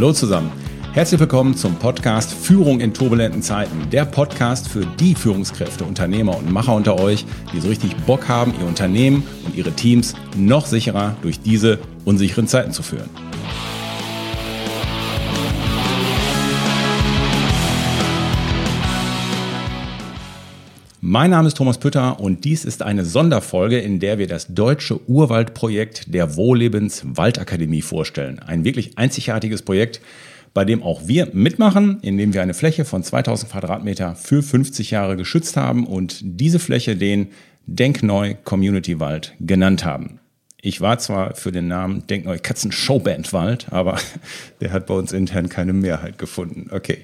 Hallo zusammen. Herzlich willkommen zum Podcast Führung in turbulenten Zeiten. Der Podcast für die Führungskräfte, Unternehmer und Macher unter euch, die so richtig Bock haben, ihr Unternehmen und ihre Teams noch sicherer durch diese unsicheren Zeiten zu führen. Mein Name ist Thomas Pütter und dies ist eine Sonderfolge, in der wir das deutsche Urwaldprojekt der Wohllebens Waldakademie vorstellen. Ein wirklich einzigartiges Projekt, bei dem auch wir mitmachen, indem wir eine Fläche von 2000 Quadratmeter für 50 Jahre geschützt haben und diese Fläche den Denkneu Community Wald genannt haben. Ich war zwar für den Namen Denkneu Katzen Showband Wald, aber der hat bei uns intern keine Mehrheit gefunden. Okay.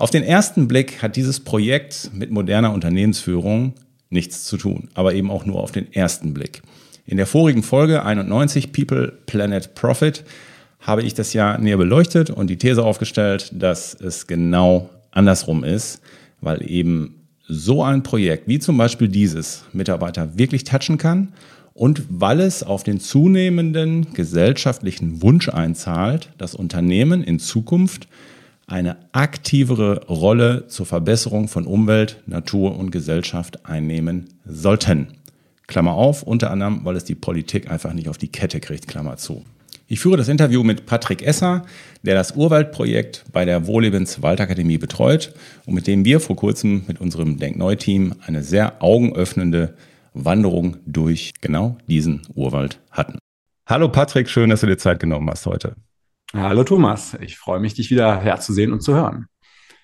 Auf den ersten Blick hat dieses Projekt mit moderner Unternehmensführung nichts zu tun, aber eben auch nur auf den ersten Blick. In der vorigen Folge 91 People, Planet, Profit habe ich das ja näher beleuchtet und die These aufgestellt, dass es genau andersrum ist, weil eben so ein Projekt wie zum Beispiel dieses Mitarbeiter wirklich touchen kann und weil es auf den zunehmenden gesellschaftlichen Wunsch einzahlt, dass Unternehmen in Zukunft eine aktivere Rolle zur Verbesserung von Umwelt, Natur und Gesellschaft einnehmen sollten. Klammer auf, unter anderem, weil es die Politik einfach nicht auf die Kette kriegt, Klammer zu. Ich führe das Interview mit Patrick Esser, der das Urwaldprojekt bei der Wohlebens Waldakademie betreut und mit dem wir vor kurzem mit unserem Denkneu-Team eine sehr augenöffnende Wanderung durch genau diesen Urwald hatten. Hallo Patrick, schön, dass du dir Zeit genommen hast heute. Hallo Thomas, ich freue mich, dich wieder herzusehen und zu hören.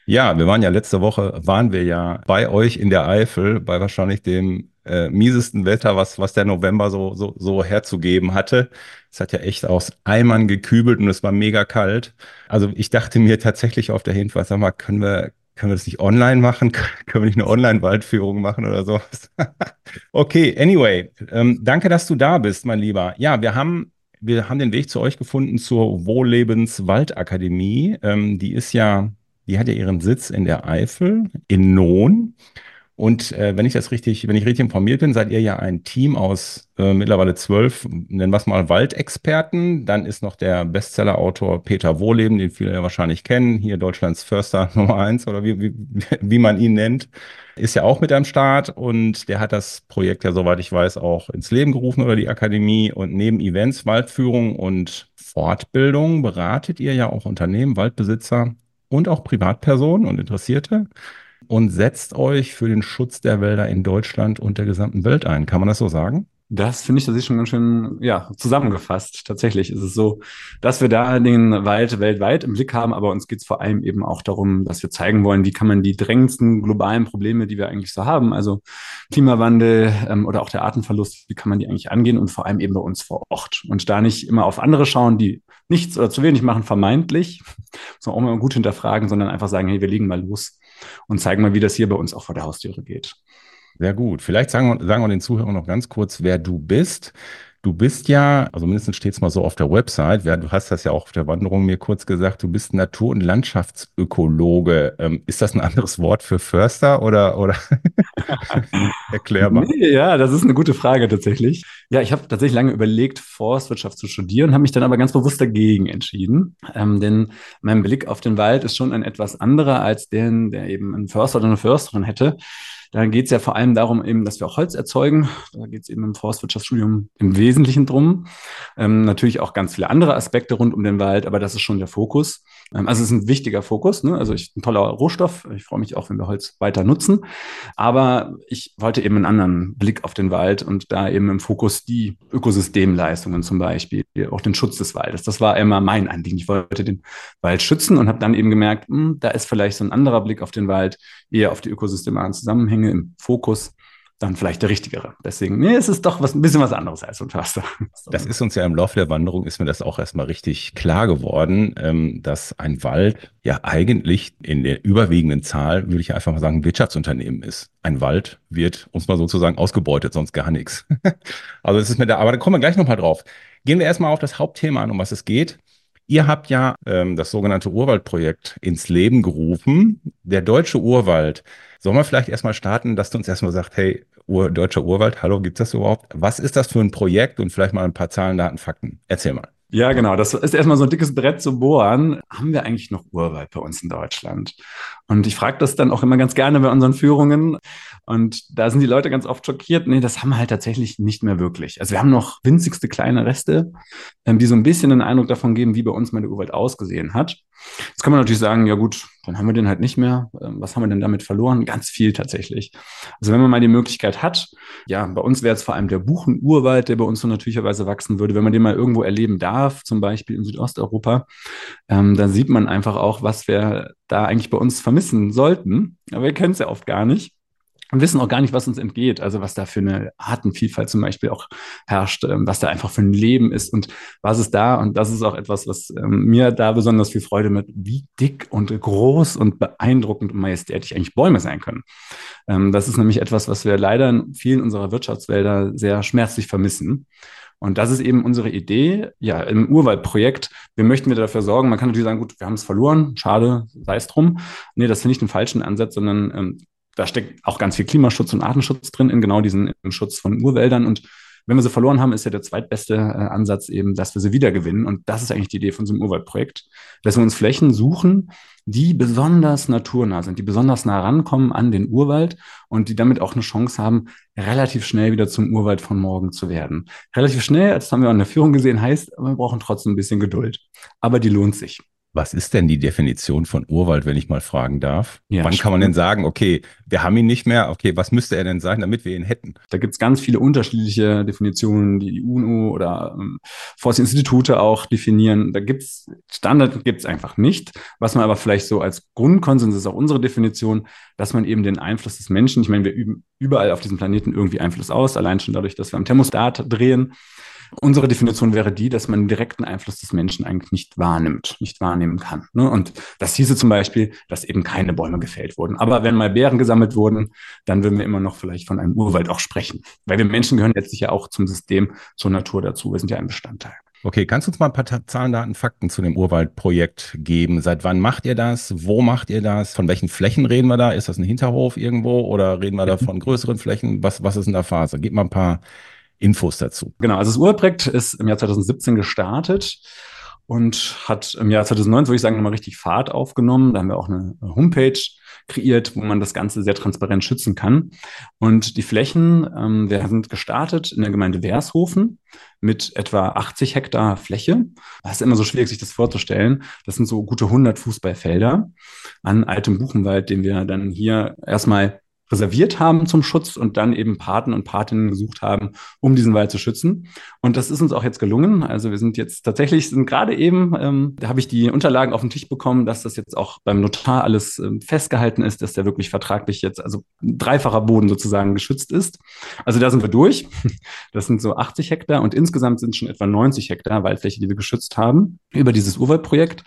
Ja, wir waren ja letzte Woche, waren wir ja bei euch in der Eifel, bei wahrscheinlich dem äh, miesesten Wetter, was, was der November so, so, so herzugeben hatte. Es hat ja echt aus Eimern gekübelt und es war mega kalt. Also ich dachte mir tatsächlich auf der Hinfahrt, sag mal, können wir, können wir das nicht online machen? können wir nicht eine Online-Waldführung machen oder sowas? okay, anyway, ähm, danke, dass du da bist, mein Lieber. Ja, wir haben wir haben den Weg zu euch gefunden zur Wohllebens Waldakademie. Ähm, die ist ja, die hat ja ihren Sitz in der Eifel, in Nohn. Und äh, wenn ich das richtig, wenn ich richtig informiert bin, seid ihr ja ein Team aus äh, mittlerweile zwölf, nennen wir es mal Waldexperten. Dann ist noch der Bestsellerautor Peter Wohleben, den viele ja wahrscheinlich kennen, hier Deutschlands Förster Nummer eins oder wie, wie, wie man ihn nennt, ist ja auch mit am Start und der hat das Projekt ja, soweit ich weiß, auch ins Leben gerufen oder die Akademie. Und neben Events, Waldführung und Fortbildung beratet ihr ja auch Unternehmen, Waldbesitzer und auch Privatpersonen und Interessierte und setzt euch für den Schutz der Wälder in Deutschland und der gesamten Welt ein. Kann man das so sagen? Das finde ich, das ist schon ganz schön, ja, zusammengefasst. Tatsächlich ist es so, dass wir da den Wald weltweit im Blick haben, aber uns geht es vor allem eben auch darum, dass wir zeigen wollen, wie kann man die drängendsten globalen Probleme, die wir eigentlich so haben, also Klimawandel ähm, oder auch der Artenverlust, wie kann man die eigentlich angehen und vor allem eben bei uns vor Ort. Und da nicht immer auf andere schauen, die nichts oder zu wenig machen, vermeintlich, man auch mal gut hinterfragen, sondern einfach sagen, hey, wir legen mal los und zeigen mal, wie das hier bei uns auch vor der Haustüre geht. Sehr gut. Vielleicht sagen sagen wir den Zuhörern noch ganz kurz, wer du bist. Du bist ja, also mindestens steht es mal so auf der Website, du hast das ja auch auf der Wanderung mir kurz gesagt, du bist Natur- und Landschaftsökologe. Ähm, ist das ein anderes Wort für Förster oder, oder erklärbar? Nee, ja, das ist eine gute Frage tatsächlich. Ja, ich habe tatsächlich lange überlegt, Forstwirtschaft zu studieren, habe mich dann aber ganz bewusst dagegen entschieden. Ähm, denn mein Blick auf den Wald ist schon ein etwas anderer als den, der eben ein Förster oder eine Försterin hätte. Da geht es ja vor allem darum, eben, dass wir auch Holz erzeugen. Da geht es eben im Forstwirtschaftsstudium im Wesentlichen drum. Ähm, natürlich auch ganz viele andere Aspekte rund um den Wald, aber das ist schon der Fokus. Ähm, also es ist ein wichtiger Fokus. Ne? Also ich, ein toller Rohstoff. Ich freue mich auch, wenn wir Holz weiter nutzen. Aber ich wollte eben einen anderen Blick auf den Wald und da eben im Fokus die Ökosystemleistungen zum Beispiel, auch den Schutz des Waldes. Das war immer mein Anliegen. Ich wollte den Wald schützen und habe dann eben gemerkt, mh, hm, da ist vielleicht so ein anderer Blick auf den Wald, eher auf die ökosystemaren Zusammenhänge im Fokus dann vielleicht der richtigere. Deswegen, nee, es ist doch was, ein bisschen was anderes als ein Förster. Das ist uns ja im Laufe der Wanderung, ist mir das auch erstmal richtig klar geworden, ähm, dass ein Wald ja eigentlich in der überwiegenden Zahl, würde ich einfach mal sagen, ein Wirtschaftsunternehmen ist. Ein Wald wird, uns mal sozusagen, ausgebeutet, sonst gar nichts. also es ist mir da, aber da kommen wir gleich nochmal drauf. Gehen wir erstmal auf das Hauptthema an, um was es geht. Ihr habt ja ähm, das sogenannte Urwaldprojekt ins Leben gerufen. Der deutsche Urwald Sollen wir vielleicht erstmal starten, dass du uns erstmal sagst, hey, Ur, Deutscher Urwald, hallo, gibt es das überhaupt? Was ist das für ein Projekt und vielleicht mal ein paar Zahlen, Daten, Fakten? Erzähl mal. Ja, genau. Das ist erstmal so ein dickes Brett zu bohren. Haben wir eigentlich noch Urwald bei uns in Deutschland? Und ich frage das dann auch immer ganz gerne bei unseren Führungen. Und da sind die Leute ganz oft schockiert. Nee, das haben wir halt tatsächlich nicht mehr wirklich. Also wir haben noch winzigste kleine Reste, ähm, die so ein bisschen den Eindruck davon geben, wie bei uns mal der Urwald ausgesehen hat. Jetzt kann man natürlich sagen, ja gut, dann haben wir den halt nicht mehr. Ähm, was haben wir denn damit verloren? Ganz viel tatsächlich. Also wenn man mal die Möglichkeit hat, ja, bei uns wäre es vor allem der Buchenurwald, der bei uns so natürlicherweise wachsen würde. Wenn man den mal irgendwo erleben darf, zum Beispiel in Südosteuropa, ähm, dann sieht man einfach auch, was wir da eigentlich bei uns vermissen sollten. Aber wir kennen es ja oft gar nicht und wissen auch gar nicht, was uns entgeht. Also was da für eine Artenvielfalt zum Beispiel auch herrscht, ähm, was da einfach für ein Leben ist und was ist da. Und das ist auch etwas, was ähm, mir da besonders viel Freude mit, wie dick und groß und beeindruckend und majestätisch eigentlich Bäume sein können. Ähm, das ist nämlich etwas, was wir leider in vielen unserer Wirtschaftswälder sehr schmerzlich vermissen. Und das ist eben unsere Idee, ja, im Urwaldprojekt. Wir möchten wir dafür sorgen, man kann natürlich sagen, gut, wir haben es verloren, schade, sei es drum. Nee, das finde ich den falschen Ansatz, sondern ähm, da steckt auch ganz viel Klimaschutz und Artenschutz drin in genau diesen Schutz von Urwäldern. Und wenn wir sie verloren haben, ist ja der zweitbeste äh, Ansatz eben, dass wir sie wiedergewinnen. Und das ist eigentlich die Idee von so einem Urwaldprojekt, dass wir uns Flächen suchen, die besonders naturnah sind, die besonders nah rankommen an den Urwald und die damit auch eine Chance haben, relativ schnell wieder zum Urwald von morgen zu werden. Relativ schnell, das haben wir an der Führung gesehen, heißt, wir brauchen trotzdem ein bisschen Geduld. Aber die lohnt sich. Was ist denn die Definition von Urwald, wenn ich mal fragen darf? Ja, Wann kann man denn sagen, okay, wir haben ihn nicht mehr, okay, was müsste er denn sein, damit wir ihn hätten? Da gibt es ganz viele unterschiedliche Definitionen, die die UNO oder ähm, Forstinstitute auch definieren. Da gibt es Standard gibt es einfach nicht. Was man aber vielleicht so als Grundkonsens ist auch unsere Definition, dass man eben den Einfluss des Menschen, ich meine, wir üben überall auf diesem Planeten irgendwie Einfluss aus, allein schon dadurch, dass wir am Thermostat drehen. Unsere Definition wäre die, dass man den direkten Einfluss des Menschen eigentlich nicht wahrnimmt, nicht wahrnehmen kann. Ne? Und das hieße zum Beispiel, dass eben keine Bäume gefällt wurden. Aber wenn mal Bären gesammelt wurden, dann würden wir immer noch vielleicht von einem Urwald auch sprechen. Weil wir Menschen gehören letztlich ja auch zum System, zur Natur dazu. Wir sind ja ein Bestandteil. Okay, kannst du uns mal ein paar Zahlen, Daten, Fakten zu dem Urwaldprojekt geben? Seit wann macht ihr das? Wo macht ihr das? Von welchen Flächen reden wir da? Ist das ein Hinterhof irgendwo oder reden wir da von größeren Flächen? Was, was ist in der Phase? Gib mal ein paar Infos dazu. Genau, also das Urprojekt ist im Jahr 2017 gestartet und hat im Jahr 2009, würde ich sagen, nochmal richtig Fahrt aufgenommen. Da haben wir auch eine Homepage kreiert, wo man das Ganze sehr transparent schützen kann. Und die Flächen, ähm, wir sind gestartet in der Gemeinde Wershofen mit etwa 80 Hektar Fläche. Das ist immer so schwierig, sich das vorzustellen. Das sind so gute 100 Fußballfelder an altem Buchenwald, den wir dann hier erstmal reserviert haben zum Schutz und dann eben Paten und Patinnen gesucht haben, um diesen Wald zu schützen. Und das ist uns auch jetzt gelungen. Also wir sind jetzt tatsächlich, sind gerade eben, ähm, da habe ich die Unterlagen auf den Tisch bekommen, dass das jetzt auch beim Notar alles ähm, festgehalten ist, dass der wirklich vertraglich jetzt, also dreifacher Boden sozusagen geschützt ist. Also da sind wir durch. Das sind so 80 Hektar und insgesamt sind schon etwa 90 Hektar Waldfläche, die wir geschützt haben über dieses Urwaldprojekt.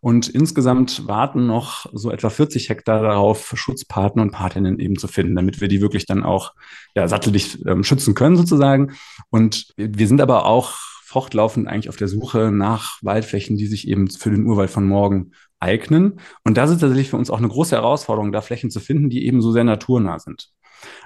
Und insgesamt warten noch so etwa 40 Hektar darauf, Schutzpaten und Patinnen eben zu finden, damit wir die wirklich dann auch ja, satteldicht ähm, schützen können sozusagen. Und wir sind aber auch fortlaufend eigentlich auf der Suche nach Waldflächen, die sich eben für den Urwald von morgen eignen. Und das ist tatsächlich für uns auch eine große Herausforderung, da Flächen zu finden, die eben so sehr naturnah sind.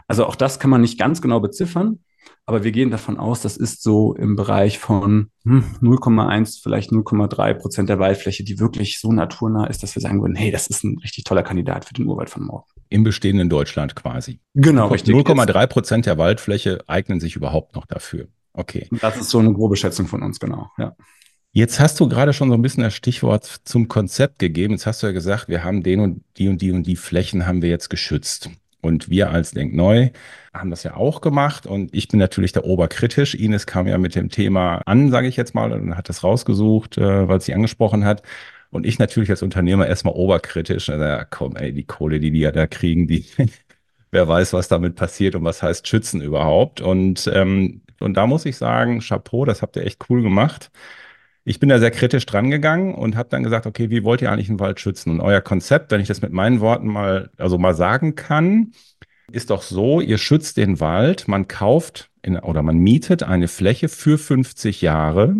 Also auch das kann man nicht ganz genau beziffern. Aber wir gehen davon aus, das ist so im Bereich von hm, 0,1, vielleicht 0,3 Prozent der Waldfläche, die wirklich so naturnah ist, dass wir sagen würden, hey, das ist ein richtig toller Kandidat für den Urwald von morgen. Im bestehenden Deutschland quasi. Genau, richtig. 0,3 Prozent der Waldfläche eignen sich überhaupt noch dafür. Okay. Das ist so eine grobe Schätzung von uns, genau, ja. Jetzt hast du gerade schon so ein bisschen das Stichwort zum Konzept gegeben. Jetzt hast du ja gesagt, wir haben den und die und die und die Flächen haben wir jetzt geschützt. Und wir als Denkneu haben das ja auch gemacht. Und ich bin natürlich da oberkritisch. Ines kam ja mit dem Thema an, sage ich jetzt mal, und hat das rausgesucht, äh, weil sie angesprochen hat. Und ich natürlich als Unternehmer erstmal oberkritisch. Ja, komm, ey, die Kohle, die die ja da kriegen, die, wer weiß, was damit passiert und was heißt schützen überhaupt. Und, ähm, und da muss ich sagen, Chapeau, das habt ihr echt cool gemacht ich bin da sehr kritisch dran gegangen und habe dann gesagt, okay, wie wollt ihr eigentlich einen Wald schützen? Und euer Konzept, wenn ich das mit meinen Worten mal, also mal sagen kann, ist doch so, ihr schützt den Wald, man kauft in, oder man mietet eine Fläche für 50 Jahre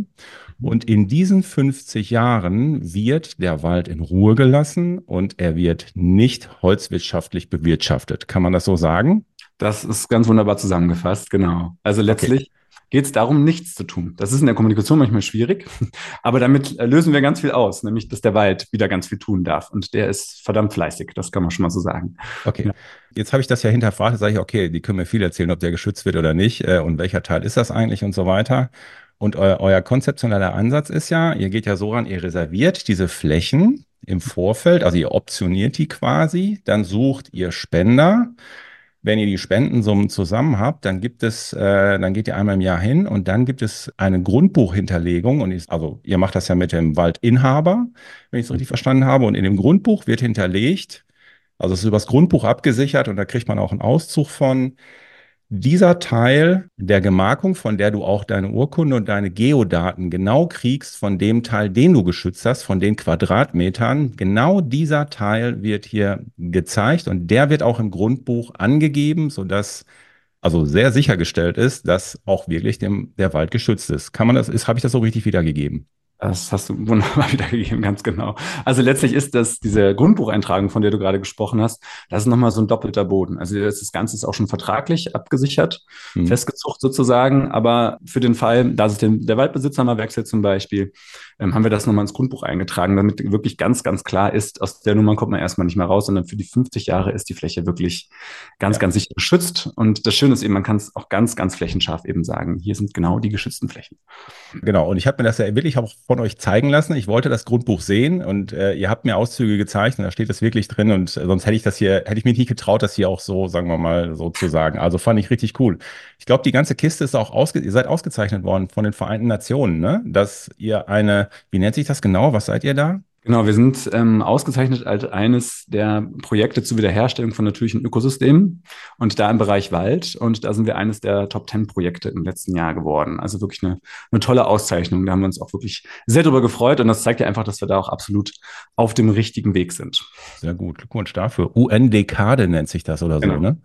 und in diesen 50 Jahren wird der Wald in Ruhe gelassen und er wird nicht holzwirtschaftlich bewirtschaftet. Kann man das so sagen? Das ist ganz wunderbar zusammengefasst, genau. Also letztlich okay geht es darum, nichts zu tun. Das ist in der Kommunikation manchmal schwierig, aber damit äh, lösen wir ganz viel aus, nämlich dass der Wald wieder ganz viel tun darf. Und der ist verdammt fleißig, das kann man schon mal so sagen. Okay. Ja. Jetzt habe ich das ja hinterfragt, sage ich, okay, die können mir viel erzählen, ob der geschützt wird oder nicht äh, und welcher Teil ist das eigentlich und so weiter. Und eu euer konzeptioneller Ansatz ist ja, ihr geht ja so ran, ihr reserviert diese Flächen im Vorfeld, also ihr optioniert die quasi, dann sucht ihr Spender. Wenn ihr die Spendensummen zusammen habt, dann gibt es, äh, dann geht ihr einmal im Jahr hin und dann gibt es eine Grundbuchhinterlegung und ich, also ihr macht das ja mit dem Waldinhaber, wenn ich es richtig verstanden habe, und in dem Grundbuch wird hinterlegt, also es ist übers Grundbuch abgesichert und da kriegt man auch einen Auszug von, dieser Teil der Gemarkung, von der du auch deine Urkunde und deine Geodaten genau kriegst, von dem Teil, den du geschützt hast, von den Quadratmetern, genau dieser Teil wird hier gezeigt und der wird auch im Grundbuch angegeben, sodass also sehr sichergestellt ist, dass auch wirklich dem, der Wald geschützt ist. Kann man das, ist, habe ich das so richtig wiedergegeben? Das hast du wunderbar wiedergegeben, ganz genau. Also letztlich ist das diese Grundbucheintragung, von der du gerade gesprochen hast, das ist nochmal so ein doppelter Boden. Also das Ganze ist auch schon vertraglich abgesichert, mhm. festgezucht sozusagen. Aber für den Fall, dass es den, der Waldbesitzer mal wechselt zum Beispiel, ähm, haben wir das nochmal ins Grundbuch eingetragen, damit wirklich ganz, ganz klar ist, aus der Nummer kommt man erstmal nicht mehr raus, sondern für die 50 Jahre ist die Fläche wirklich ganz, ja. ganz sicher geschützt. Und das Schöne ist eben, man kann es auch ganz, ganz flächenscharf eben sagen. Hier sind genau die geschützten Flächen. Genau. Und ich habe mir das ja wirklich auch von euch zeigen lassen. Ich wollte das Grundbuch sehen und äh, ihr habt mir Auszüge gezeigt und da steht das wirklich drin und äh, sonst hätte ich das hier, hätte ich mich nicht getraut, das hier auch so, sagen wir mal, so zu sagen. Also fand ich richtig cool. Ich glaube, die ganze Kiste ist auch ausge ihr seid ausgezeichnet worden von den Vereinten Nationen, ne? Dass ihr eine, wie nennt sich das genau? Was seid ihr da? Genau, wir sind ähm, ausgezeichnet als eines der Projekte zur Wiederherstellung von natürlichen Ökosystemen und da im Bereich Wald. Und da sind wir eines der Top Ten Projekte im letzten Jahr geworden. Also wirklich eine, eine tolle Auszeichnung. Da haben wir uns auch wirklich sehr darüber gefreut. Und das zeigt ja einfach, dass wir da auch absolut auf dem richtigen Weg sind. Sehr gut. Glückwunsch dafür. UN-Dekade nennt sich das oder genau. so, ne?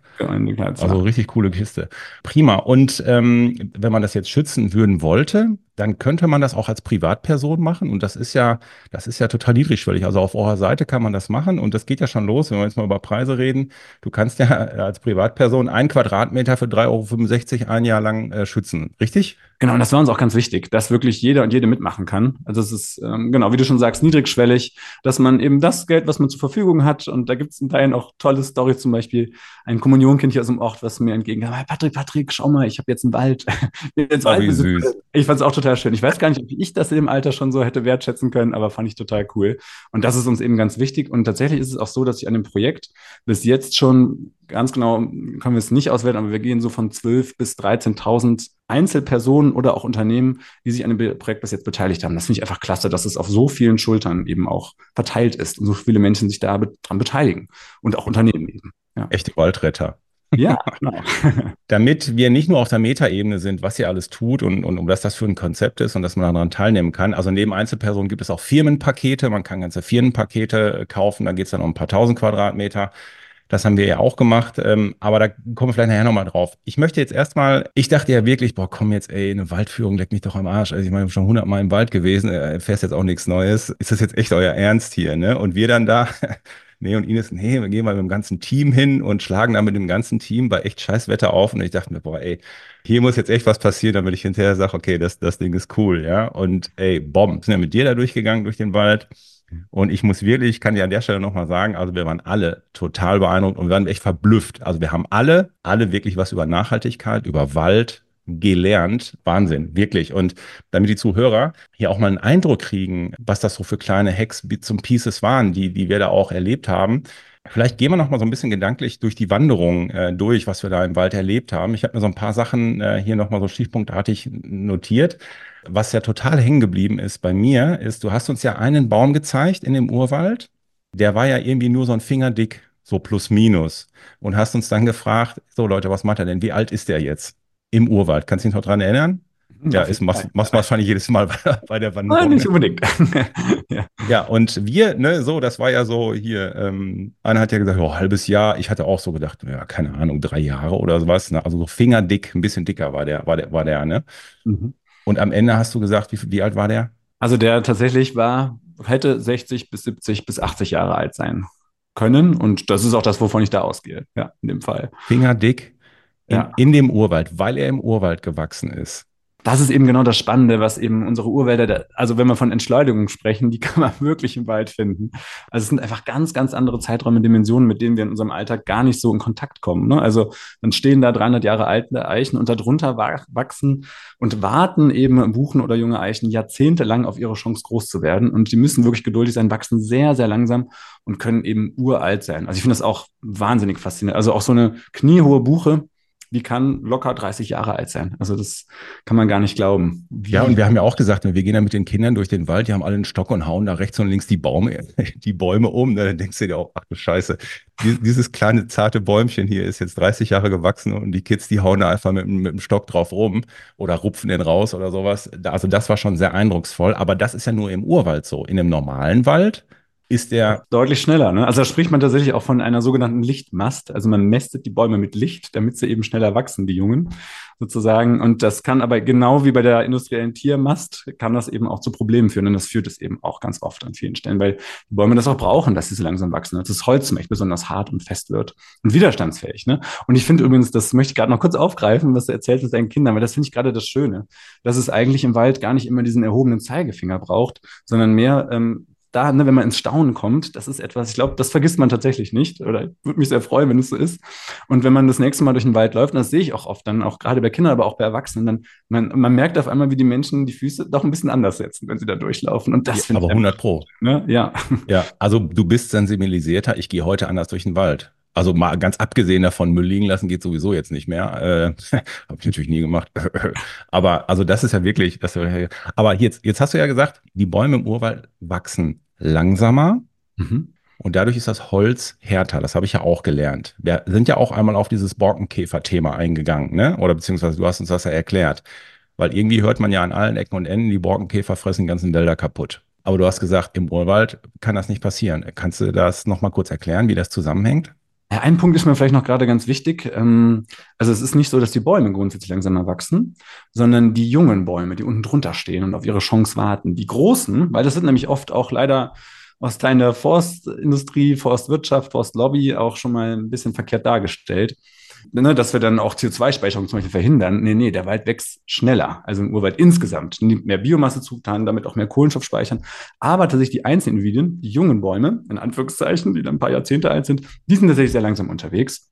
Also richtig coole Kiste. Prima. Und ähm, wenn man das jetzt schützen würden wollte, dann könnte man das auch als Privatperson machen. Und das ist ja, das ist ja total niedrigschwellig. Also auf eurer Seite kann man das machen und das geht ja schon los, wenn wir jetzt mal über Preise reden. Du kannst ja als Privatperson ein Quadratmeter für 3,65 Euro ein Jahr lang äh, schützen, richtig? Genau, und das war uns auch ganz wichtig, dass wirklich jeder und jede mitmachen kann. Also es ist, ähm, genau, wie du schon sagst, niedrigschwellig, dass man eben das Geld, was man zur Verfügung hat, und da gibt es in Teilen auch tolle Storys, zum Beispiel ein Kommunionkind hier aus dem Ort, was mir entgegenkam, hey Patrick, Patrick, schau mal, ich habe jetzt einen Wald. jetzt oh, Wald süß. Ich fand es auch total schön. Ich weiß gar nicht, ob ich das dem Alter schon so hätte wertschätzen können, aber fand ich total cool. Und das ist uns eben ganz wichtig. Und tatsächlich ist es auch so, dass ich an dem Projekt bis jetzt schon ganz genau können wir es nicht auswerten, aber wir gehen so von 12.000 bis 13.000 Einzelpersonen oder auch Unternehmen, die sich an dem Projekt bis jetzt beteiligt haben. Das finde ich einfach klasse, dass es auf so vielen Schultern eben auch verteilt ist und so viele Menschen sich daran beteiligen und auch Unternehmen eben. Ja. Echte Waldretter. Ja, genau. Damit wir nicht nur auf der Metaebene sind, was ihr alles tut und, und um was das für ein Konzept ist und dass man daran teilnehmen kann. Also neben Einzelpersonen gibt es auch Firmenpakete. Man kann ganze Firmenpakete kaufen. Da geht es dann um ein paar tausend Quadratmeter. Das haben wir ja auch gemacht, ähm, aber da kommen wir vielleicht nachher nochmal drauf. Ich möchte jetzt erstmal, ich dachte ja wirklich, boah, komm jetzt, ey, eine Waldführung, leck mich doch am Arsch. Also ich meine, schon hundertmal im Wald gewesen, äh, fährst jetzt auch nichts Neues. Ist das jetzt echt euer Ernst hier, ne? Und wir dann da, nee, und Ines, nee, wir gehen mal mit dem ganzen Team hin und schlagen dann mit dem ganzen Team bei echt scheiß Wetter auf. Und ich dachte mir, boah, ey, hier muss jetzt echt was passieren, damit ich hinterher sage, okay, das, das Ding ist cool, ja. Und ey, Bomb, sind ja mit dir da durchgegangen durch den Wald. Und ich muss wirklich, ich kann dir an der Stelle nochmal sagen, also wir waren alle total beeindruckt und wir waren echt verblüfft. Also wir haben alle, alle wirklich was über Nachhaltigkeit, über Wald gelernt. Wahnsinn, wirklich. Und damit die Zuhörer hier auch mal einen Eindruck kriegen, was das so für kleine Hacks zum Pieces waren, die, die wir da auch erlebt haben. Vielleicht gehen wir noch mal so ein bisschen gedanklich durch die Wanderung äh, durch, was wir da im Wald erlebt haben. Ich habe mir so ein paar Sachen äh, hier noch mal so stichpunktartig notiert. Was ja total hängen geblieben ist bei mir, ist, du hast uns ja einen Baum gezeigt in dem Urwald. Der war ja irgendwie nur so ein Fingerdick, so plus minus. Und hast uns dann gefragt, so Leute, was macht er denn? Wie alt ist der jetzt? Im Urwald. Kannst du dich noch dran erinnern? Ja, ist, machst, machst wahrscheinlich jedes Mal bei, bei der Wanderung. Nein, nicht unbedingt. ja. ja, und wir, ne, so, das war ja so hier, ähm, einer hat ja gesagt, oh, halbes Jahr. Ich hatte auch so gedacht, ja, keine Ahnung, drei Jahre oder sowas. Ne? Also so fingerdick, ein bisschen dicker war der, war der, war der, ne? Mhm. Und am Ende hast du gesagt, wie, wie alt war der? Also der tatsächlich war, hätte 60 bis 70 bis 80 Jahre alt sein können. Und das ist auch das, wovon ich da ausgehe, ja, in dem Fall. Fingerdick in, ja. in dem Urwald, weil er im Urwald gewachsen ist. Das ist eben genau das Spannende, was eben unsere Urwälder, also wenn wir von Entschleunigung sprechen, die kann man wirklich im Wald finden. Also es sind einfach ganz, ganz andere Zeiträume, Dimensionen, mit denen wir in unserem Alltag gar nicht so in Kontakt kommen. Ne? Also dann stehen da 300 Jahre alte Eichen und darunter wachsen und warten eben Buchen oder junge Eichen jahrzehntelang auf ihre Chance groß zu werden. Und die müssen wirklich geduldig sein, wachsen sehr, sehr langsam und können eben uralt sein. Also ich finde das auch wahnsinnig faszinierend. Also auch so eine kniehohe Buche, die kann locker 30 Jahre alt sein. Also das kann man gar nicht glauben. Wie ja, und wir haben ja auch gesagt, wir gehen da mit den Kindern durch den Wald, die haben alle einen Stock und hauen da rechts und links die, Baume, die Bäume um. Ne? Dann denkst du dir auch, ach du Scheiße, dieses kleine zarte Bäumchen hier ist jetzt 30 Jahre gewachsen und die Kids, die hauen da einfach mit, mit dem Stock drauf rum oder rupfen den raus oder sowas. Also das war schon sehr eindrucksvoll. Aber das ist ja nur im Urwald so. In einem normalen Wald ist der deutlich schneller. Ne? Also da spricht man tatsächlich auch von einer sogenannten Lichtmast. Also man mästet die Bäume mit Licht, damit sie eben schneller wachsen, die Jungen sozusagen. Und das kann aber genau wie bei der industriellen Tiermast, kann das eben auch zu Problemen führen. Und das führt es eben auch ganz oft an vielen Stellen, weil die Bäume das auch brauchen, dass sie so langsam wachsen, dass das Holz zum Beispiel besonders hart und fest wird und widerstandsfähig. Ne? Und ich finde übrigens, das möchte ich gerade noch kurz aufgreifen, was du erzählst mit deinen Kindern, weil das finde ich gerade das Schöne, dass es eigentlich im Wald gar nicht immer diesen erhobenen Zeigefinger braucht, sondern mehr ähm, da, ne, wenn man ins Staunen kommt, das ist etwas, ich glaube, das vergisst man tatsächlich nicht oder würde mich sehr freuen, wenn es so ist. Und wenn man das nächste Mal durch den Wald läuft, und das sehe ich auch oft, dann auch gerade bei Kindern, aber auch bei Erwachsenen, dann man, man merkt auf einmal, wie die Menschen die Füße doch ein bisschen anders setzen, wenn sie da durchlaufen. Und das ja, aber 100 Pro. Ne? Ja. Ja, also du bist sensibilisierter. Ich gehe heute anders durch den Wald. Also mal ganz abgesehen davon, Müll liegen lassen geht sowieso jetzt nicht mehr. Äh, Habe ich natürlich nie gemacht. aber also das ist ja wirklich, das, aber jetzt, jetzt hast du ja gesagt, die Bäume im Urwald wachsen langsamer. Mhm. Und dadurch ist das Holz härter. Das habe ich ja auch gelernt. Wir sind ja auch einmal auf dieses Borkenkäfer-Thema eingegangen, ne? Oder beziehungsweise du hast uns das ja erklärt. Weil irgendwie hört man ja an allen Ecken und Enden, die Borkenkäfer fressen die ganzen Wälder kaputt. Aber du hast gesagt, im Urwald kann das nicht passieren. Kannst du das nochmal kurz erklären, wie das zusammenhängt? Ja, ein Punkt ist mir vielleicht noch gerade ganz wichtig. Ähm, also es ist nicht so, dass die Bäume grundsätzlich langsamer wachsen, sondern die jungen Bäume, die unten drunter stehen und auf ihre Chance warten. Die großen, weil das sind nämlich oft auch leider aus kleiner Forstindustrie, Forstwirtschaft, Forstlobby auch schon mal ein bisschen verkehrt dargestellt ne, dass wir dann auch CO2-Speicherung zum Beispiel verhindern. Nee, nee, der Wald wächst schneller. Also im Urwald insgesamt. Nimmt mehr Biomasse zu, kann damit auch mehr Kohlenstoff speichern. Aber tatsächlich die einzelnen Individuen, die jungen Bäume, in Anführungszeichen, die dann ein paar Jahrzehnte alt sind, die sind tatsächlich sehr langsam unterwegs.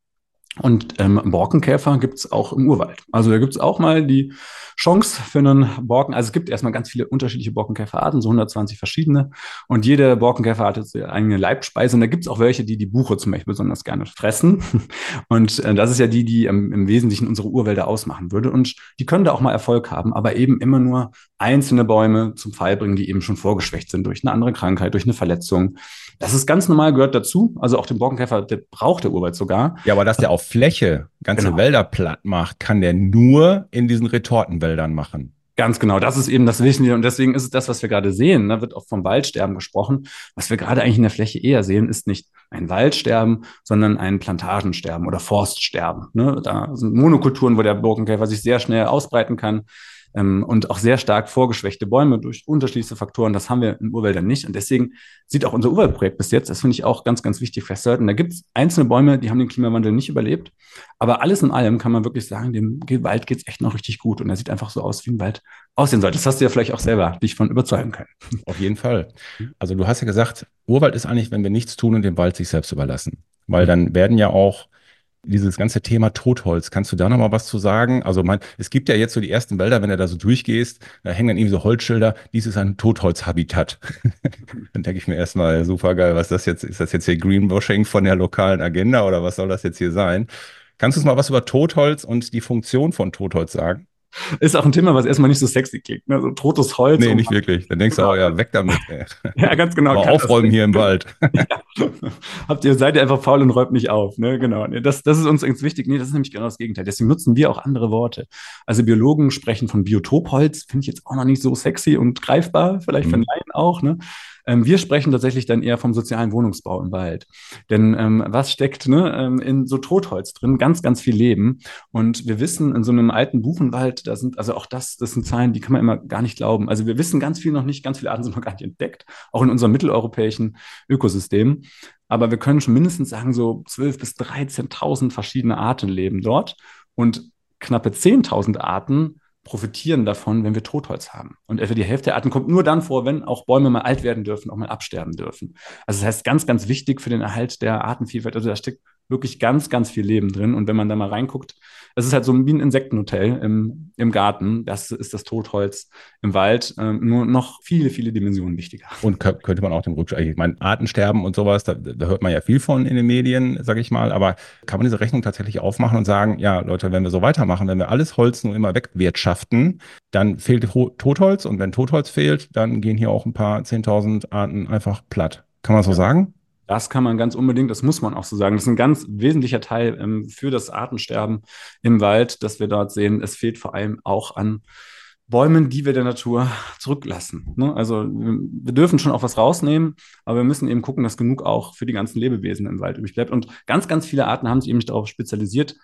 Und ähm, Borkenkäfer gibt es auch im Urwald. Also da gibt es auch mal die Chance für einen Borken. Also es gibt erstmal ganz viele unterschiedliche Borkenkäferarten, so 120 verschiedene. Und jede Borkenkäfer hat ihre eigene Leibspeise. Und da gibt es auch welche, die die Buche zum Beispiel besonders gerne fressen. Und äh, das ist ja die, die ähm, im Wesentlichen unsere Urwälder ausmachen würde. Und die können da auch mal Erfolg haben, aber eben immer nur einzelne Bäume zum Fall bringen, die eben schon vorgeschwächt sind durch eine andere Krankheit, durch eine Verletzung. Das ist ganz normal, gehört dazu. Also auch den Borkenkäfer, der braucht der Urwald sogar. Ja, aber dass der auf Fläche ganze genau. Wälder platt macht, kann der nur in diesen Retortenwäldern machen. Ganz genau, das ist eben das Wesentliche. Und deswegen ist es das, was wir gerade sehen. Da wird auch vom Waldsterben gesprochen. Was wir gerade eigentlich in der Fläche eher sehen, ist nicht ein Waldsterben, sondern ein Plantagensterben oder Forststerben. Ne? Da sind Monokulturen, wo der Borkenkäfer sich sehr schnell ausbreiten kann ähm, und auch sehr stark vorgeschwächte Bäume durch unterschiedliche Faktoren. Das haben wir in Urwäldern nicht. Und deswegen sieht auch unser Urwaldprojekt bis jetzt, das finde ich auch ganz, ganz wichtig festzuhalten. Da gibt es einzelne Bäume, die haben den Klimawandel nicht überlebt. Aber alles in allem kann man wirklich sagen, dem Wald geht es echt noch richtig gut. Und er sieht einfach so aus, wie ein Wald aussehen sollte. Das hast du ja vielleicht auch selber dich von überzeugen können. Auf jeden Fall. Also du hast ja gesagt, Urwald ist eigentlich, wenn wir nichts tun und den Wald sich selbst überlassen. Weil dann werden ja auch dieses ganze Thema Totholz, kannst du da noch mal was zu sagen? Also man, es gibt ja jetzt so die ersten Wälder, wenn du da so durchgehst, da hängen dann irgendwie so Holzschilder, dies ist ein Totholzhabitat. dann denke ich mir erstmal, super geil, was das jetzt, ist das jetzt hier Greenwashing von der lokalen Agenda oder was soll das jetzt hier sein? Kannst du uns mal was über Totholz und die Funktion von Totholz sagen? Ist auch ein Thema, was erstmal nicht so sexy klingt. Ne? So totes Holz. Nee, nicht wirklich. Dann denkst du, oh ja, weg damit. Ey. ja, ganz genau. Aufräumen hier im Wald. ja. Habt ihr, seid ihr einfach faul und räumt nicht auf. Ne? Genau. Das, das ist uns wichtig. Nee, das ist nämlich genau das Gegenteil. Deswegen nutzen wir auch andere Worte. Also Biologen sprechen von Biotopholz, finde ich jetzt auch noch nicht so sexy und greifbar, vielleicht für mhm. Laien auch. Ne? Ähm, wir sprechen tatsächlich dann eher vom sozialen Wohnungsbau im Wald. Denn ähm, was steckt ne, ähm, in so Totholz drin? Ganz, ganz viel Leben. Und wir wissen, in so einem alten Buchenwald, da sind, also auch das, das sind Zahlen, die kann man immer gar nicht glauben. Also wir wissen ganz viel noch nicht, ganz viele Arten sind noch gar nicht entdeckt, auch in unserem mitteleuropäischen Ökosystem. Aber wir können schon mindestens sagen, so 12.000 bis 13.000 verschiedene Arten leben dort. Und knappe 10.000 Arten profitieren davon, wenn wir Totholz haben. Und etwa die Hälfte der Arten kommt nur dann vor, wenn auch Bäume mal alt werden dürfen, auch mal absterben dürfen. Also das heißt, ganz, ganz wichtig für den Erhalt der Artenvielfalt. Also da steckt wirklich ganz, ganz viel Leben drin. Und wenn man da mal reinguckt, es ist halt so wie ein Insektenhotel im, im Garten. Das ist das Totholz im Wald. Ähm, nur noch viele, viele Dimensionen wichtiger. Und könnte man auch den Rückschlag, ich meine, Artensterben und sowas, da, da hört man ja viel von in den Medien, sage ich mal. Aber kann man diese Rechnung tatsächlich aufmachen und sagen, ja, Leute, wenn wir so weitermachen, wenn wir alles Holz nur immer wegwirtschaften, dann fehlt Totholz. Und wenn Totholz fehlt, dann gehen hier auch ein paar 10.000 Arten einfach platt. Kann man so ja. sagen? Das kann man ganz unbedingt, das muss man auch so sagen. Das ist ein ganz wesentlicher Teil ähm, für das Artensterben im Wald, dass wir dort sehen, es fehlt vor allem auch an Bäumen, die wir der Natur zurücklassen. Ne? Also wir dürfen schon auch was rausnehmen, aber wir müssen eben gucken, dass genug auch für die ganzen Lebewesen im Wald übrig bleibt. Und ganz, ganz viele Arten haben sich eben darauf spezialisiert,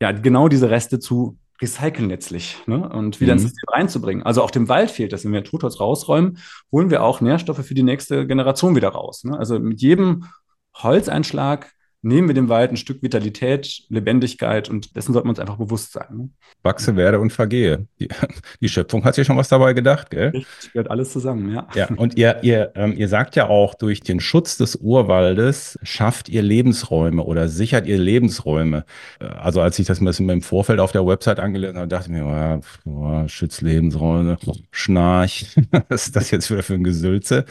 ja, genau diese Reste zu recyceln letztlich ne? und wieder mhm. ins System reinzubringen. Also auch dem Wald fehlt das. Wenn wir Totholz rausräumen, holen wir auch Nährstoffe für die nächste Generation wieder raus. Ne? Also mit jedem Holzeinschlag nehmen wir dem Wald ein Stück Vitalität, Lebendigkeit und dessen sollten wir uns einfach bewusst sein. Ne? Wachse, werde und vergehe. Die, die, Schöpfung hat sich schon was dabei gedacht, gell? Richtig, gehört alles zusammen, ja. Ja, und ihr, ihr, ähm, ihr sagt ja auch, durch den Schutz des Urwaldes schafft ihr Lebensräume oder sichert ihr Lebensräume. Äh, also als ich das ein im Vorfeld auf der Website angelesen habe, dachte ich mir, oh, oh, schützt Lebensräume, Schnarch, was ist das jetzt wieder für ein Gesülze?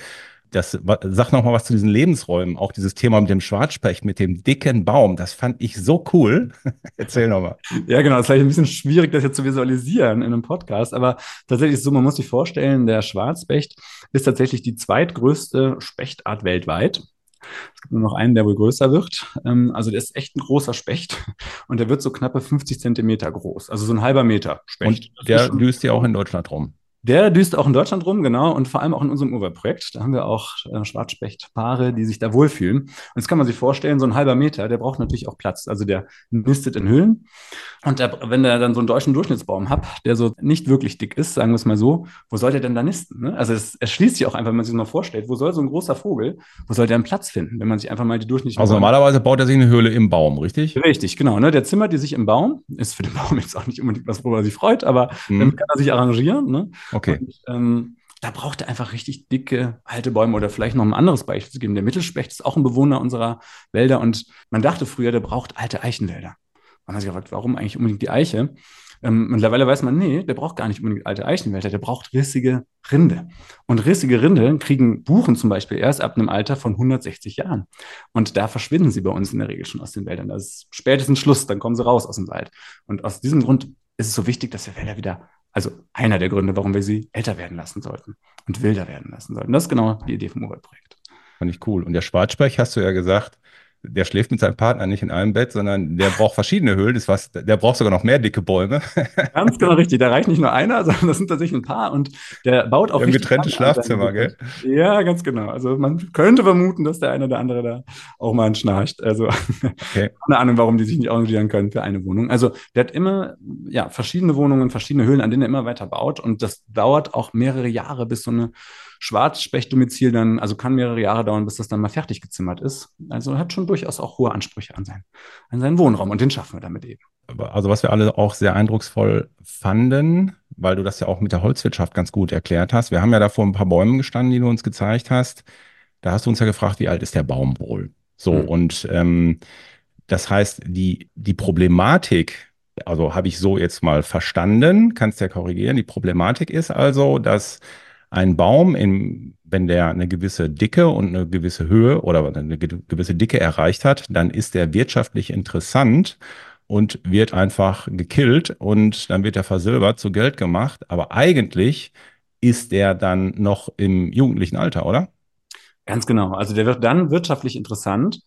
Das sag noch mal was zu diesen Lebensräumen, auch dieses Thema mit dem Schwarzspecht, mit dem dicken Baum, das fand ich so cool. Erzähl noch mal. Ja, genau, das ist vielleicht ein bisschen schwierig, das jetzt zu visualisieren in einem Podcast, aber tatsächlich so, man muss sich vorstellen, der Schwarzspecht ist tatsächlich die zweitgrößte Spechtart weltweit. Es gibt nur noch einen, der wohl größer wird. Ähm, also der ist echt ein großer Specht und der wird so knappe 50 Zentimeter groß, also so ein halber Meter Specht. Und der düst ja auch in Deutschland rum. Der düst auch in Deutschland rum, genau, und vor allem auch in unserem Urwaldprojekt. Da haben wir auch äh, Schwarzspechtpaare, die sich da wohlfühlen. Und jetzt kann man sich vorstellen, so ein halber Meter, der braucht natürlich auch Platz. Also der nistet in Höhlen. Und der, wenn der dann so einen deutschen Durchschnittsbaum hat, der so nicht wirklich dick ist, sagen wir es mal so, wo soll der denn da nisten? Ne? Also es erschließt sich auch einfach, wenn man sich das mal vorstellt, wo soll so ein großer Vogel, wo soll der einen Platz finden, wenn man sich einfach mal die durchschnittlichen... Also normalerweise baut er sich eine Höhle im Baum, richtig? Richtig, genau. Ne? Der zimmert die sich im Baum. Ist für den Baum jetzt auch nicht unbedingt was, worüber er sich freut, aber mhm. dann kann er sich arrangieren. Ne? Okay. Und, ähm, da braucht er einfach richtig dicke alte Bäume oder vielleicht noch ein anderes Beispiel zu geben. Der Mittelspecht ist auch ein Bewohner unserer Wälder und man dachte früher, der braucht alte Eichenwälder. Man hat sich gefragt, warum eigentlich unbedingt die Eiche? Ähm, mittlerweile weiß man, nee, der braucht gar nicht unbedingt alte Eichenwälder, der braucht rissige Rinde. Und rissige Rinde kriegen Buchen zum Beispiel erst ab einem Alter von 160 Jahren. Und da verschwinden sie bei uns in der Regel schon aus den Wäldern. Das ist spätestens Schluss, dann kommen sie raus aus dem Wald. Und aus diesem Grund ist es so wichtig, dass wir Wälder wieder also einer der Gründe, warum wir sie älter werden lassen sollten und wilder werden lassen sollten. Das ist genau die Idee vom Umweltprojekt. Fand ich cool. Und der Schwarzspecht, hast du ja gesagt, der schläft mit seinem Partner nicht in einem Bett, sondern der braucht verschiedene Höhlen. Das was, der braucht sogar noch mehr dicke Bäume. Ganz genau richtig. Da reicht nicht nur einer, sondern das sind tatsächlich ein paar. Und der baut auch. Im getrennte Schlafzimmer, gell? Ja, ganz genau. Also man könnte vermuten, dass der eine oder andere da auch mal schnarcht. Also okay. keine Ahnung, warum die sich nicht arrangieren können für eine Wohnung. Also der hat immer ja verschiedene Wohnungen, verschiedene Höhlen, an denen er immer weiter baut. Und das dauert auch mehrere Jahre, bis so eine Schwarzspechtdomizil dann, also kann mehrere Jahre dauern, bis das dann mal fertig gezimmert ist. Also hat schon durchaus auch hohe Ansprüche an, sein, an seinen Wohnraum und den schaffen wir damit eben. Also was wir alle auch sehr eindrucksvoll fanden, weil du das ja auch mit der Holzwirtschaft ganz gut erklärt hast. Wir haben ja da vor ein paar Bäumen gestanden, die du uns gezeigt hast. Da hast du uns ja gefragt, wie alt ist der Baum wohl? So, mhm. und ähm, das heißt, die, die Problematik, also habe ich so jetzt mal verstanden, kannst du ja korrigieren, die Problematik ist also, dass ein Baum, in, wenn der eine gewisse Dicke und eine gewisse Höhe oder eine gewisse Dicke erreicht hat, dann ist der wirtschaftlich interessant und wird einfach gekillt und dann wird er versilbert, zu Geld gemacht. Aber eigentlich ist der dann noch im jugendlichen Alter, oder? Ganz genau. Also der wird dann wirtschaftlich interessant,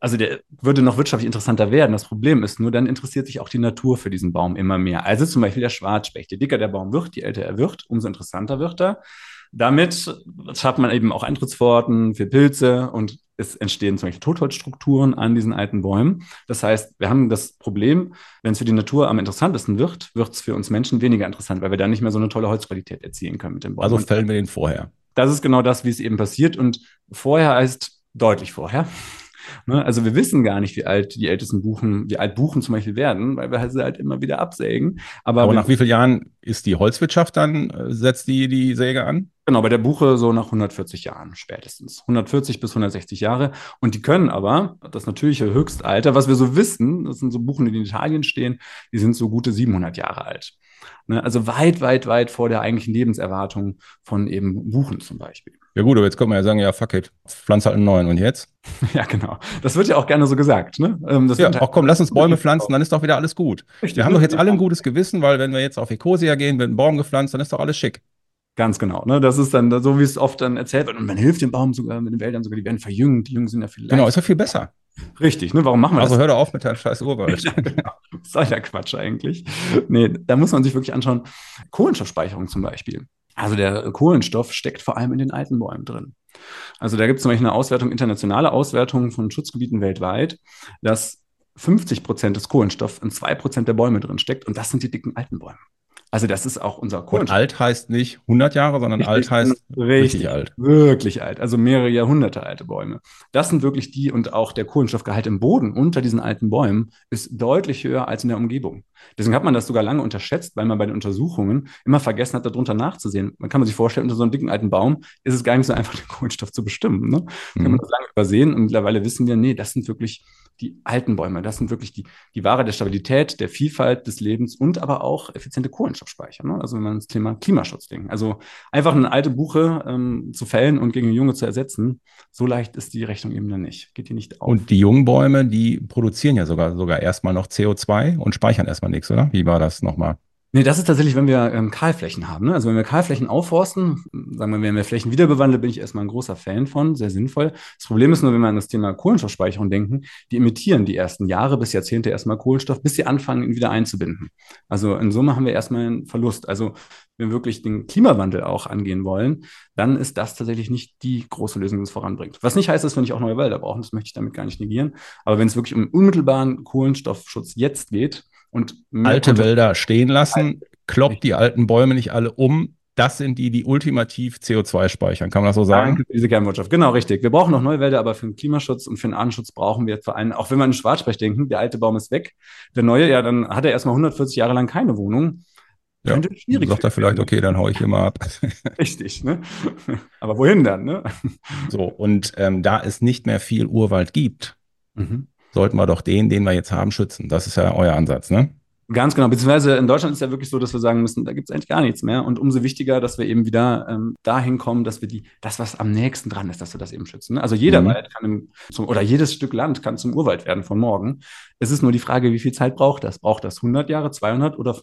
also der würde noch wirtschaftlich interessanter werden. Das Problem ist nur, dann interessiert sich auch die Natur für diesen Baum immer mehr. Also zum Beispiel der Schwarzspecht. Je dicker der Baum wird, je älter er wird, umso interessanter wird er. Damit schafft man eben auch Eintrittsforten für Pilze und es entstehen zum Beispiel Totholzstrukturen an diesen alten Bäumen. Das heißt, wir haben das Problem, wenn es für die Natur am interessantesten wird, wird es für uns Menschen weniger interessant, weil wir dann nicht mehr so eine tolle Holzqualität erzielen können mit dem Baum. Also fällen wir den vorher. Das ist genau das, wie es eben passiert. Und vorher heißt deutlich vorher. Ne? Also wir wissen gar nicht, wie alt die ältesten Buchen, wie alt Buchen zum Beispiel werden, weil wir sie halt immer wieder absägen. Aber, Aber nach wie vielen Jahren ist die Holzwirtschaft dann, äh, setzt die die Säge an? Genau, bei der Buche so nach 140 Jahren spätestens. 140 bis 160 Jahre. Und die können aber, das natürliche Höchstalter, was wir so wissen, das sind so Buchen, die in Italien stehen, die sind so gute 700 Jahre alt. Ne? Also weit, weit, weit vor der eigentlichen Lebenserwartung von eben Buchen zum Beispiel. Ja gut, aber jetzt könnte man ja sagen, ja, fuck it, pflanz halt einen neuen. Und jetzt? Ja, genau. Das wird ja auch gerne so gesagt. Ne? Ähm, ja, auch komm, lass uns Bäume pflanzen, dann ist doch wieder alles gut. Wir haben doch jetzt alle ein gutes Gewissen, weil wenn wir jetzt auf Ecosia gehen, wird ein Baum gepflanzt, dann ist doch alles schick. Ganz genau. Ne? Das ist dann so, wie es oft dann erzählt wird. Und man hilft dem Baum sogar, mit den Wäldern sogar, die werden verjüngt, die Jungen sind ja viel Genau, ist ja viel besser. Richtig, ne? Warum machen wir also das? Also hör doch auf mit der scheiß Urwald. ja, genau. Soll ja Quatsch eigentlich. Nee, da muss man sich wirklich anschauen. Kohlenstoffspeicherung zum Beispiel. Also der Kohlenstoff steckt vor allem in den alten Bäumen drin. Also da gibt es zum Beispiel eine Auswertung, internationale Auswertung von Schutzgebieten weltweit, dass 50 Prozent des Kohlenstoffs in zwei Prozent der Bäume drin steckt und das sind die dicken alten Bäume. Also das ist auch unser Kohlenstoff. Und alt heißt nicht 100 Jahre, sondern richtig, alt heißt richtig, richtig, alt. Wirklich alt, also mehrere Jahrhunderte alte Bäume. Das sind wirklich die und auch der Kohlenstoffgehalt im Boden unter diesen alten Bäumen ist deutlich höher als in der Umgebung. Deswegen hat man das sogar lange unterschätzt, weil man bei den Untersuchungen immer vergessen hat, darunter nachzusehen. Man kann sich vorstellen, unter so einem dicken alten Baum ist es gar nicht so einfach, den Kohlenstoff zu bestimmen. Ne? Mhm. Kann man das lange übersehen und mittlerweile wissen wir, nee, das sind wirklich die alten Bäume. Das sind wirklich die, die Ware der Stabilität, der Vielfalt des Lebens und aber auch effiziente Kohlenstoffspeicher. Ne? Also wenn man das Thema Klimaschutz denkt. Also einfach eine alte Buche ähm, zu fällen und gegen eine junge zu ersetzen, so leicht ist die Rechnung eben dann nicht. Geht die nicht auf. Und die jungen Bäume, die produzieren ja sogar, sogar erstmal noch CO2 und speichern erstmal nichts, oder? Wie war das nochmal? Nee, das ist tatsächlich, wenn wir ähm, Kahlflächen haben. Ne? Also wenn wir Kahlflächen aufforsten, sagen wir, wenn wir Flächen wiederbewandeln, bin ich erstmal ein großer Fan von, sehr sinnvoll. Das Problem ist nur, wenn wir an das Thema Kohlenstoffspeicherung denken, die emittieren die ersten Jahre bis Jahrzehnte erstmal Kohlenstoff, bis sie anfangen, ihn wieder einzubinden. Also in Summe haben wir erstmal einen Verlust. Also wenn wir wirklich den Klimawandel auch angehen wollen, dann ist das tatsächlich nicht die große Lösung, die uns voranbringt. Was nicht heißt, dass wir nicht auch neue Wälder brauchen, das möchte ich damit gar nicht negieren. Aber wenn es wirklich um unmittelbaren Kohlenstoffschutz jetzt geht, und alte Wälder stehen lassen, kloppt die alten Bäume nicht alle um. Das sind die, die ultimativ CO2 speichern. Kann man das so sagen? Danke diese Kernwirtschaft. Genau, richtig. Wir brauchen noch neue Wälder, aber für den Klimaschutz und für den Artenschutz brauchen wir vor allem, auch wenn wir in Schwarzsprech denken, der alte Baum ist weg. Der neue, ja, dann hat er erstmal 140 Jahre lang keine Wohnung. Ja, Könnte schwierig sagt er vielleicht, okay, dann hau ich hier mal ab. Richtig, ne? Aber wohin dann, ne? So, und ähm, da es nicht mehr viel Urwald gibt, mhm sollten wir doch den, den wir jetzt haben, schützen. Das ist ja euer Ansatz, ne? Ganz genau. Beziehungsweise in Deutschland ist ja wirklich so, dass wir sagen müssen, da gibt es eigentlich gar nichts mehr. Und umso wichtiger, dass wir eben wieder ähm, dahin kommen, dass wir die, das, was am nächsten dran ist, dass wir das eben schützen. Ne? Also jeder mhm. Wald kann im, zum, oder jedes Stück Land kann zum Urwald werden von morgen. Es ist nur die Frage, wie viel Zeit braucht das? Braucht das 100 Jahre, 200 oder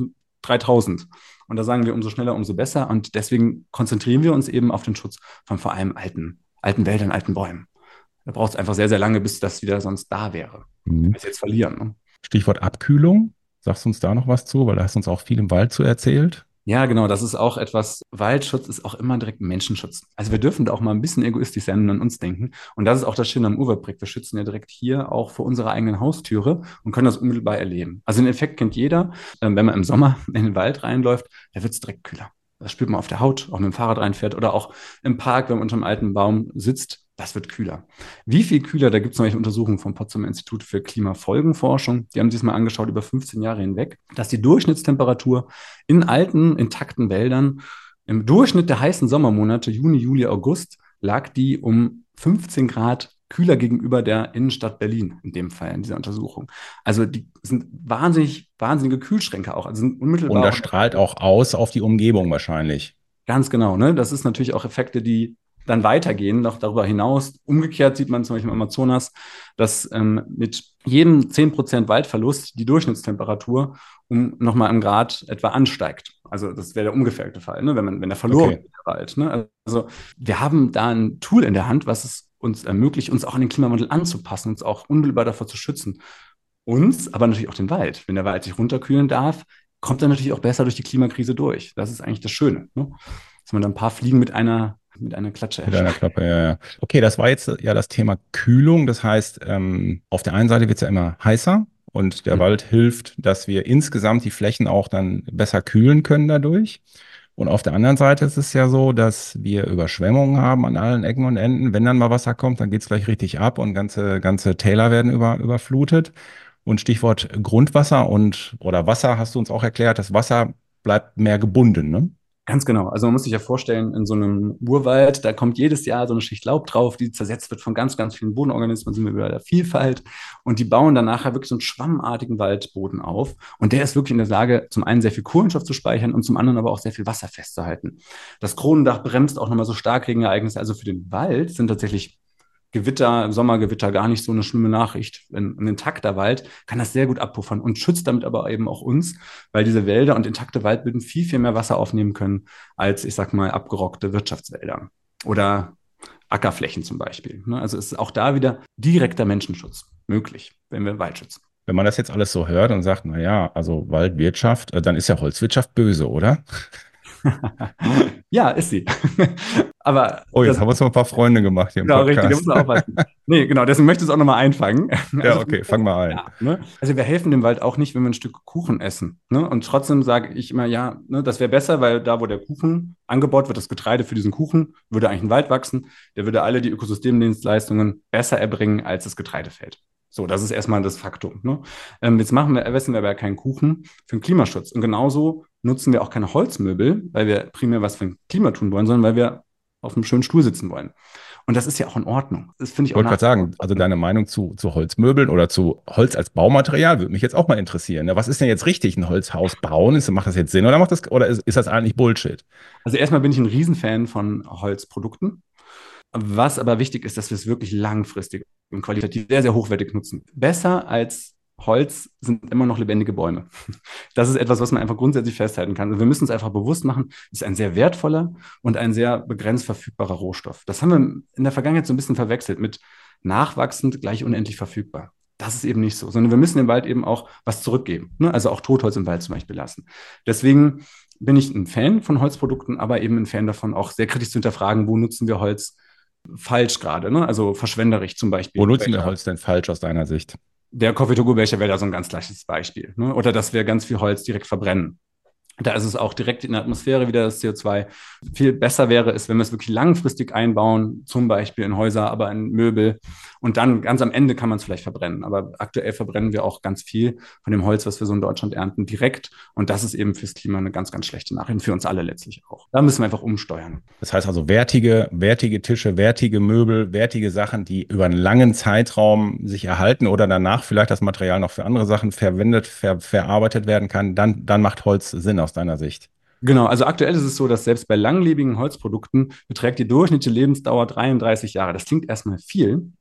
3000? Und da sagen wir, umso schneller, umso besser. Und deswegen konzentrieren wir uns eben auf den Schutz von vor allem alten, alten Wäldern, alten Bäumen. Da braucht es einfach sehr, sehr lange, bis das wieder sonst da wäre. Mhm. Wir jetzt verlieren. Ne? Stichwort Abkühlung. Sagst du uns da noch was zu? Weil da hast du uns auch viel im Wald zu erzählt. Ja, genau. Das ist auch etwas. Waldschutz ist auch immer direkt Menschenschutz. Also wir dürfen da auch mal ein bisschen egoistisch sein und an uns denken. Und das ist auch das Schöne am Urwaldprojekt. Wir schützen ja direkt hier auch vor unserer eigenen Haustüre und können das unmittelbar erleben. Also den Effekt kennt jeder. Ähm, wenn man im Sommer in den Wald reinläuft, da wird es direkt kühler. Das spürt man auf der Haut, auch mit dem Fahrrad reinfährt oder auch im Park, wenn man unter einem alten Baum sitzt das wird kühler. Wie viel kühler? Da gibt es nämlich Untersuchungen vom Potsdamer Institut für Klimafolgenforschung. Die haben sich das mal angeschaut über 15 Jahre hinweg, dass die Durchschnittstemperatur in alten, intakten Wäldern im Durchschnitt der heißen Sommermonate, Juni, Juli, August, lag die um 15 Grad kühler gegenüber der Innenstadt Berlin in dem Fall in dieser Untersuchung. Also die sind wahnsinnig, wahnsinnige Kühlschränke auch. Also sind unmittelbar. Und das strahlt auch aus auf die Umgebung wahrscheinlich. Ganz genau, ne? Das ist natürlich auch Effekte, die dann weitergehen, noch darüber hinaus. Umgekehrt sieht man zum Beispiel im Amazonas, dass ähm, mit jedem 10% Waldverlust die Durchschnittstemperatur um nochmal einen Grad etwa ansteigt. Also das wäre der umgekehrte Fall, ne? wenn, man, wenn der verloren okay. der Wald. Ne? Also wir haben da ein Tool in der Hand, was es uns ermöglicht, uns auch an den Klimawandel anzupassen, uns auch unmittelbar davor zu schützen. Uns, aber natürlich auch den Wald. Wenn der Wald sich runterkühlen darf, kommt er natürlich auch besser durch die Klimakrise durch. Das ist eigentlich das Schöne. Ne? Dass man da ein paar Fliegen mit einer mit einer Klatsche Mit einer Klappe, ja, ja. Okay, das war jetzt ja das Thema Kühlung. Das heißt, ähm, auf der einen Seite wird es ja immer heißer und der mhm. Wald hilft, dass wir insgesamt die Flächen auch dann besser kühlen können dadurch. Und auf der anderen Seite ist es ja so, dass wir Überschwemmungen haben an allen Ecken und Enden. Wenn dann mal Wasser kommt, dann geht es gleich richtig ab und ganze, ganze Täler werden über, überflutet. Und Stichwort Grundwasser und oder Wasser hast du uns auch erklärt, das Wasser bleibt mehr gebunden, ne? Ganz genau. Also man muss sich ja vorstellen, in so einem Urwald, da kommt jedes Jahr so eine Schicht Laub drauf, die zersetzt wird von ganz, ganz vielen Bodenorganismen, sind wir über der Vielfalt. Und die bauen dann nachher wirklich so einen schwammartigen Waldboden auf. Und der ist wirklich in der Lage, zum einen sehr viel Kohlenstoff zu speichern und zum anderen aber auch sehr viel Wasser festzuhalten. Das Kronendach bremst auch nochmal so Starkregenereignisse. Also für den Wald sind tatsächlich Gewitter, Sommergewitter gar nicht so eine schlimme Nachricht. Ein, ein intakter Wald kann das sehr gut abpuffern und schützt damit aber eben auch uns, weil diese Wälder und intakte Waldböden viel, viel mehr Wasser aufnehmen können als, ich sag mal, abgerockte Wirtschaftswälder oder Ackerflächen zum Beispiel. Ne? Also ist auch da wieder direkter Menschenschutz möglich, wenn wir Wald schützen. Wenn man das jetzt alles so hört und sagt, na ja, also Waldwirtschaft, äh, dann ist ja Holzwirtschaft böse, oder? ja, ist sie. Aber oh, jetzt das, haben wir uns noch ein paar Freunde gemacht hier im genau, Podcast. Richtig, da muss man aufpassen. nee, genau, deswegen möchte ich es auch nochmal einfangen. ja, also, okay, fang mal ein. Ja, ne? Also wir helfen dem Wald auch nicht, wenn wir ein Stück Kuchen essen. Ne? Und trotzdem sage ich immer, ja, ne, das wäre besser, weil da, wo der Kuchen angebaut wird, das Getreide für diesen Kuchen, würde eigentlich ein Wald wachsen. Der würde alle die Ökosystemdienstleistungen besser erbringen als das Getreidefeld. So, das ist erstmal das Faktum. Ne? Ähm, jetzt machen wir, essen wir aber keinen Kuchen für den Klimaschutz. Und genauso nutzen wir auch keine Holzmöbel, weil wir primär was für ein Klima tun wollen, sondern weil wir auf einem schönen Stuhl sitzen wollen. Und das ist ja auch in Ordnung. Das finde ich auch. Ich wollte gerade sagen, also deine Meinung zu, zu Holzmöbeln oder zu Holz als Baumaterial würde mich jetzt auch mal interessieren. Was ist denn jetzt richtig, ein Holzhaus bauen? Ist, macht das jetzt Sinn oder macht das, oder ist, ist das eigentlich Bullshit? Also erstmal bin ich ein Riesenfan von Holzprodukten. Was aber wichtig ist, dass wir es wirklich langfristig und qualitativ sehr, sehr hochwertig nutzen. Besser als Holz sind immer noch lebendige Bäume. Das ist etwas, was man einfach grundsätzlich festhalten kann. Wir müssen uns einfach bewusst machen, es ist ein sehr wertvoller und ein sehr begrenzt verfügbarer Rohstoff. Das haben wir in der Vergangenheit so ein bisschen verwechselt mit nachwachsend gleich unendlich verfügbar. Das ist eben nicht so, sondern wir müssen dem Wald eben auch was zurückgeben. Ne? Also auch Totholz im Wald zum Beispiel lassen. Deswegen bin ich ein Fan von Holzprodukten, aber eben ein Fan davon, auch sehr kritisch zu hinterfragen, wo nutzen wir Holz falsch gerade, ne? also verschwenderisch zum Beispiel. Wo nutzen wir Holz denn falsch aus deiner Sicht? Der Coffee-to-go-Becher wäre da so ein ganz gleiches Beispiel. Ne? Oder dass wir ganz viel Holz direkt verbrennen. Da ist es auch direkt in der Atmosphäre wieder das CO2. Viel besser wäre es, wenn wir es wirklich langfristig einbauen, zum Beispiel in Häuser, aber in Möbel. Und dann ganz am Ende kann man es vielleicht verbrennen. Aber aktuell verbrennen wir auch ganz viel von dem Holz, was wir so in Deutschland ernten, direkt. Und das ist eben fürs Klima eine ganz, ganz schlechte Nachricht. Für uns alle letztlich auch. Da müssen wir einfach umsteuern. Das heißt also wertige, wertige Tische, wertige Möbel, wertige Sachen, die über einen langen Zeitraum sich erhalten oder danach vielleicht das Material noch für andere Sachen verwendet, ver, verarbeitet werden kann, dann, dann macht Holz Sinn aus deiner Sicht? Genau, also aktuell ist es so, dass selbst bei langlebigen Holzprodukten beträgt die durchschnittliche Lebensdauer 33 Jahre. Das klingt erstmal viel,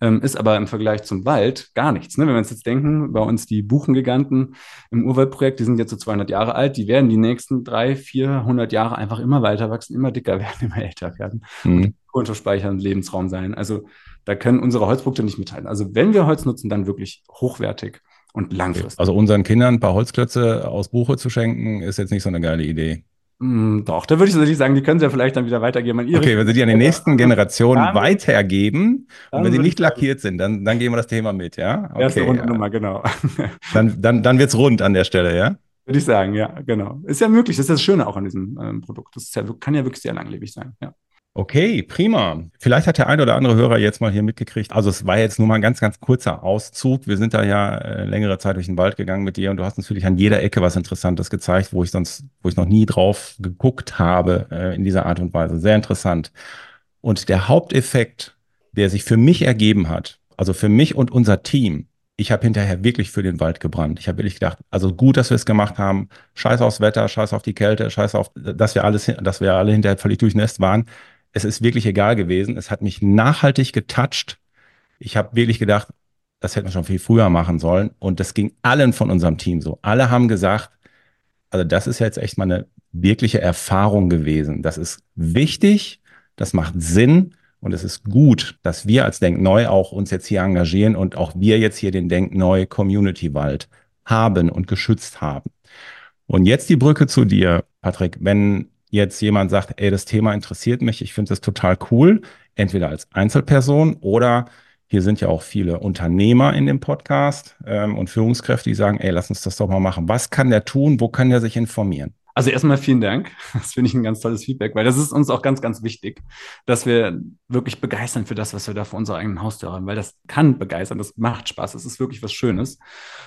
ähm, ist aber im Vergleich zum Wald gar nichts. Ne? Wenn wir uns jetzt denken, bei uns die Buchengiganten im Urwaldprojekt, die sind jetzt so 200 Jahre alt, die werden die nächsten 300, 400 Jahre einfach immer weiter wachsen, immer dicker werden, immer älter werden. Mhm. Kohlenstoffspeicher Lebensraum sein. Also da können unsere Holzprodukte nicht mithalten. Also wenn wir Holz nutzen, dann wirklich hochwertig und langfristig. Also unseren Kindern ein paar Holzklötze aus Buche zu schenken, ist jetzt nicht so eine geile Idee. Mm, doch, da würde ich tatsächlich sagen, die können sie ja vielleicht dann wieder weitergeben an ihre. Okay, wenn sie die an die nächsten Generationen dann, weitergeben und wenn sie nicht lackiert sind, dann, dann gehen wir das Thema mit, ja? Okay, Erste Runde ja. Nummer, genau. Dann, dann, dann wird es rund an der Stelle, ja? Würde ich sagen, ja, genau. Ist ja möglich, das ist das Schöne auch an diesem ähm, Produkt. Das ja, kann ja wirklich sehr langlebig sein, ja. Okay, prima. Vielleicht hat der ein oder andere Hörer jetzt mal hier mitgekriegt. Also es war jetzt nur mal ein ganz, ganz kurzer Auszug. Wir sind da ja äh, längere Zeit durch den Wald gegangen mit dir und du hast natürlich an jeder Ecke was Interessantes gezeigt, wo ich sonst, wo ich noch nie drauf geguckt habe äh, in dieser Art und Weise. Sehr interessant. Und der Haupteffekt, der sich für mich ergeben hat, also für mich und unser Team, ich habe hinterher wirklich für den Wald gebrannt. Ich habe wirklich gedacht, also gut, dass wir es gemacht haben. Scheiß aufs Wetter, scheiß auf die Kälte, scheiß auf, dass wir alles, dass wir alle hinterher völlig durchnässt waren es ist wirklich egal gewesen. Es hat mich nachhaltig getoucht. Ich habe wirklich gedacht, das hätten wir schon viel früher machen sollen. Und das ging allen von unserem Team so. Alle haben gesagt, also das ist jetzt echt mal eine wirkliche Erfahrung gewesen. Das ist wichtig, das macht Sinn und es ist gut, dass wir als Denkneu auch uns jetzt hier engagieren und auch wir jetzt hier den Denkneu Community Wald haben und geschützt haben. Und jetzt die Brücke zu dir, Patrick. Wenn jetzt jemand sagt, ey, das Thema interessiert mich, ich finde das total cool, entweder als Einzelperson oder hier sind ja auch viele Unternehmer in dem Podcast ähm, und Führungskräfte, die sagen, ey, lass uns das doch mal machen. Was kann der tun? Wo kann der sich informieren? Also erstmal vielen Dank. Das finde ich ein ganz tolles Feedback, weil das ist uns auch ganz, ganz wichtig, dass wir wirklich begeistern für das, was wir da vor unserer eigenen Haustür haben, weil das kann begeistern, das macht Spaß, das ist wirklich was Schönes.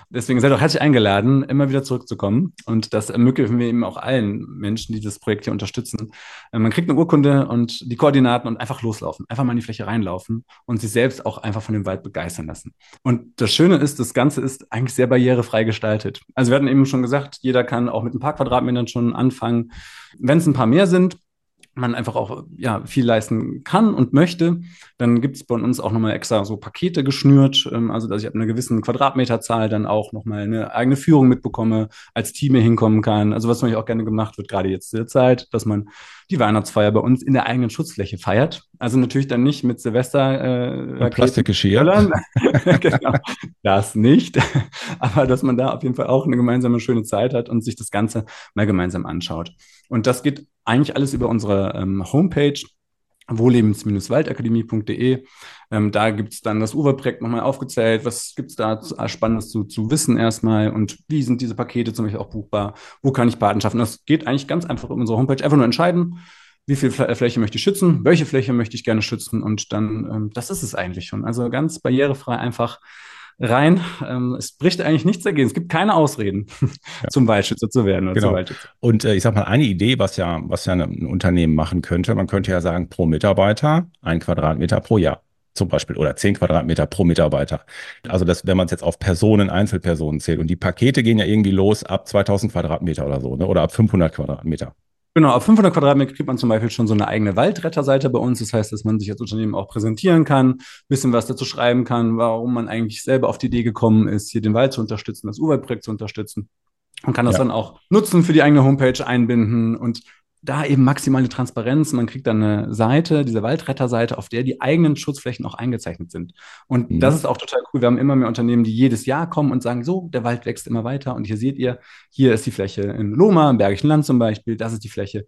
Deswegen seid auch herzlich eingeladen, immer wieder zurückzukommen und das ermöglichen wir eben auch allen Menschen, die das Projekt hier unterstützen. Äh, man kriegt eine Urkunde und die Koordinaten und einfach loslaufen, einfach mal in die Fläche reinlaufen und sich selbst auch einfach von dem Wald begeistern lassen. Und das Schöne ist, das Ganze ist eigentlich sehr barrierefrei gestaltet. Also wir hatten eben schon gesagt, jeder kann auch mit ein paar Quadratmetern schon anfangen. Wenn es ein paar mehr sind, man einfach auch ja, viel leisten kann und möchte, dann gibt es bei uns auch nochmal extra so Pakete geschnürt, ähm, also dass ich ab einer gewissen Quadratmeterzahl dann auch nochmal eine eigene Führung mitbekomme, als Team hier hinkommen kann. Also was natürlich auch gerne gemacht wird, gerade jetzt zur Zeit, dass man die Weihnachtsfeier bei uns in der eigenen Schutzfläche feiert. Also natürlich dann nicht mit Silvester äh, Plastikgeschirr. genau, das nicht. Aber dass man da auf jeden Fall auch eine gemeinsame schöne Zeit hat und sich das Ganze mal gemeinsam anschaut. Und das geht eigentlich alles über unsere ähm, Homepage wohllebens-waldakademie.de. Ähm, da gibt es dann das Uwe-Projekt nochmal aufgezählt. Was gibt es da Spannendes zu, zu wissen erstmal und wie sind diese Pakete zum Beispiel auch buchbar? Wo kann ich Patenschaften? Das geht eigentlich ganz einfach über unsere Homepage. Einfach nur entscheiden, wie viel Fläche möchte ich schützen, welche Fläche möchte ich gerne schützen und dann, ähm, das ist es eigentlich schon. Also ganz barrierefrei einfach rein. Ähm, es bricht eigentlich nichts dagegen. Es gibt keine Ausreden, ja. zum Waldschützer zu werden. Oder genau. Und äh, ich sag mal, eine Idee, was ja, was ja ein Unternehmen machen könnte, man könnte ja sagen, pro Mitarbeiter ein Quadratmeter pro Jahr zum Beispiel oder zehn Quadratmeter pro Mitarbeiter. Also das, wenn man es jetzt auf Personen, Einzelpersonen zählt und die Pakete gehen ja irgendwie los ab 2000 Quadratmeter oder so, ne? oder ab 500 Quadratmeter. Genau, auf 500 Quadratmeter kriegt man zum Beispiel schon so eine eigene Waldretterseite bei uns. Das heißt, dass man sich als Unternehmen auch präsentieren kann, bisschen was dazu schreiben kann, warum man eigentlich selber auf die Idee gekommen ist, hier den Wald zu unterstützen, das Urwaldprojekt zu unterstützen. Man kann das ja. dann auch nutzen für die eigene Homepage einbinden und da eben maximale Transparenz. Man kriegt dann eine Seite, diese Waldretterseite, auf der die eigenen Schutzflächen auch eingezeichnet sind. Und mhm. das ist auch total cool. Wir haben immer mehr Unternehmen, die jedes Jahr kommen und sagen, so, der Wald wächst immer weiter. Und hier seht ihr, hier ist die Fläche in Loma, im Bergischen Land zum Beispiel. Das ist die Fläche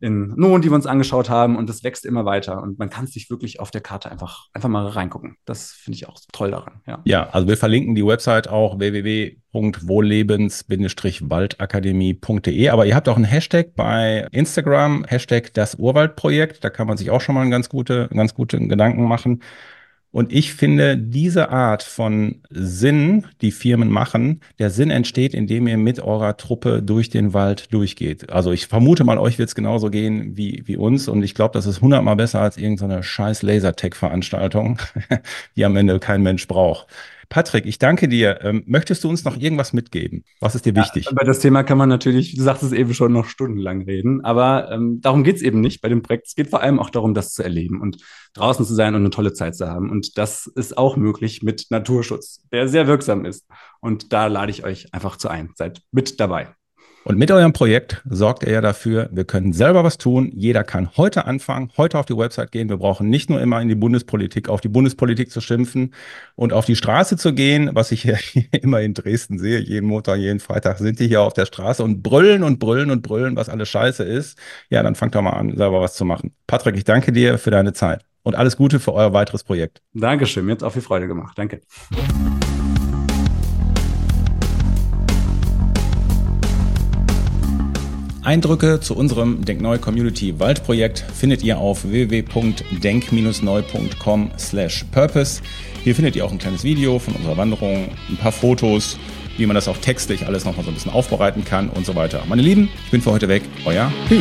in Nohn, die wir uns angeschaut haben. Und das wächst immer weiter. Und man kann sich wirklich auf der Karte einfach, einfach mal reingucken. Das finde ich auch toll daran. Ja. ja, also wir verlinken die Website auch www www.wohllebens-waldakademie.de. Aber ihr habt auch einen Hashtag bei Instagram, Hashtag das Urwaldprojekt. Da kann man sich auch schon mal einen ganz gute, ganz gute Gedanken machen. Und ich finde, diese Art von Sinn, die Firmen machen, der Sinn entsteht, indem ihr mit eurer Truppe durch den Wald durchgeht. Also ich vermute mal, euch wird es genauso gehen wie, wie uns. Und ich glaube, das ist hundertmal besser als irgendeine scheiß Lasertech-Veranstaltung, die am Ende kein Mensch braucht. Patrick, ich danke dir. Ähm, möchtest du uns noch irgendwas mitgeben? Was ist dir wichtig? Ja, über das Thema kann man natürlich, du sagst es eben schon, noch stundenlang reden. Aber ähm, darum geht es eben nicht bei dem Projekt. Es geht vor allem auch darum, das zu erleben und draußen zu sein und eine tolle Zeit zu haben. Und das ist auch möglich mit Naturschutz, der sehr wirksam ist. Und da lade ich euch einfach zu ein. Seid mit dabei. Und mit eurem Projekt sorgt ihr ja dafür, wir können selber was tun. Jeder kann heute anfangen, heute auf die Website gehen. Wir brauchen nicht nur immer in die Bundespolitik, auf die Bundespolitik zu schimpfen und auf die Straße zu gehen, was ich hier immer in Dresden sehe. Jeden Montag, jeden Freitag sind die hier auf der Straße und brüllen und brüllen und brüllen, was alles scheiße ist. Ja, dann fangt doch mal an, selber was zu machen. Patrick, ich danke dir für deine Zeit und alles Gute für euer weiteres Projekt. Dankeschön, mir hat auch viel Freude gemacht. Danke. Eindrücke zu unserem Denkneu Community Waldprojekt findet ihr auf www.denk-neu.com/purpose. Hier findet ihr auch ein kleines Video von unserer Wanderung, ein paar Fotos, wie man das auch textlich alles nochmal so ein bisschen aufbereiten kann und so weiter. Meine Lieben, ich bin für heute weg. Euer Hü.